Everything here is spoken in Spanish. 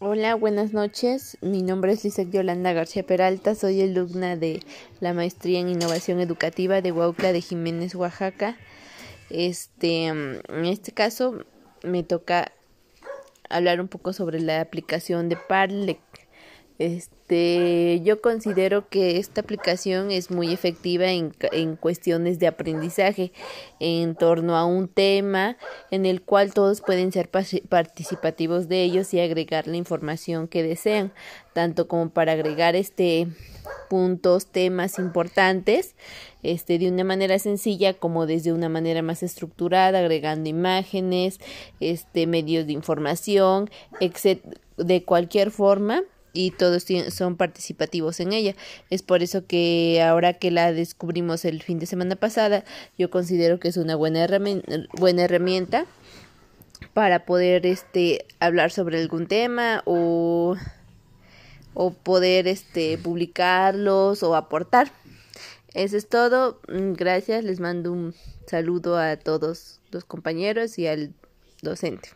Hola, buenas noches. Mi nombre es Lizeth Yolanda García Peralta. Soy alumna de la maestría en innovación educativa de Huautla de Jiménez, Oaxaca. Este, en este caso me toca hablar un poco sobre la aplicación de Parlec. Este, yo considero que esta aplicación es muy efectiva en, en, cuestiones de aprendizaje en torno a un tema en el cual todos pueden ser participativos de ellos y agregar la información que desean, tanto como para agregar este puntos, temas importantes, este de una manera sencilla como desde una manera más estructurada, agregando imágenes, este medios de información, etc. de cualquier forma y todos son participativos en ella. Es por eso que ahora que la descubrimos el fin de semana pasada, yo considero que es una buena herramienta, buena herramienta para poder este hablar sobre algún tema o o poder este publicarlos o aportar. Eso es todo. Gracias. Les mando un saludo a todos los compañeros y al docente.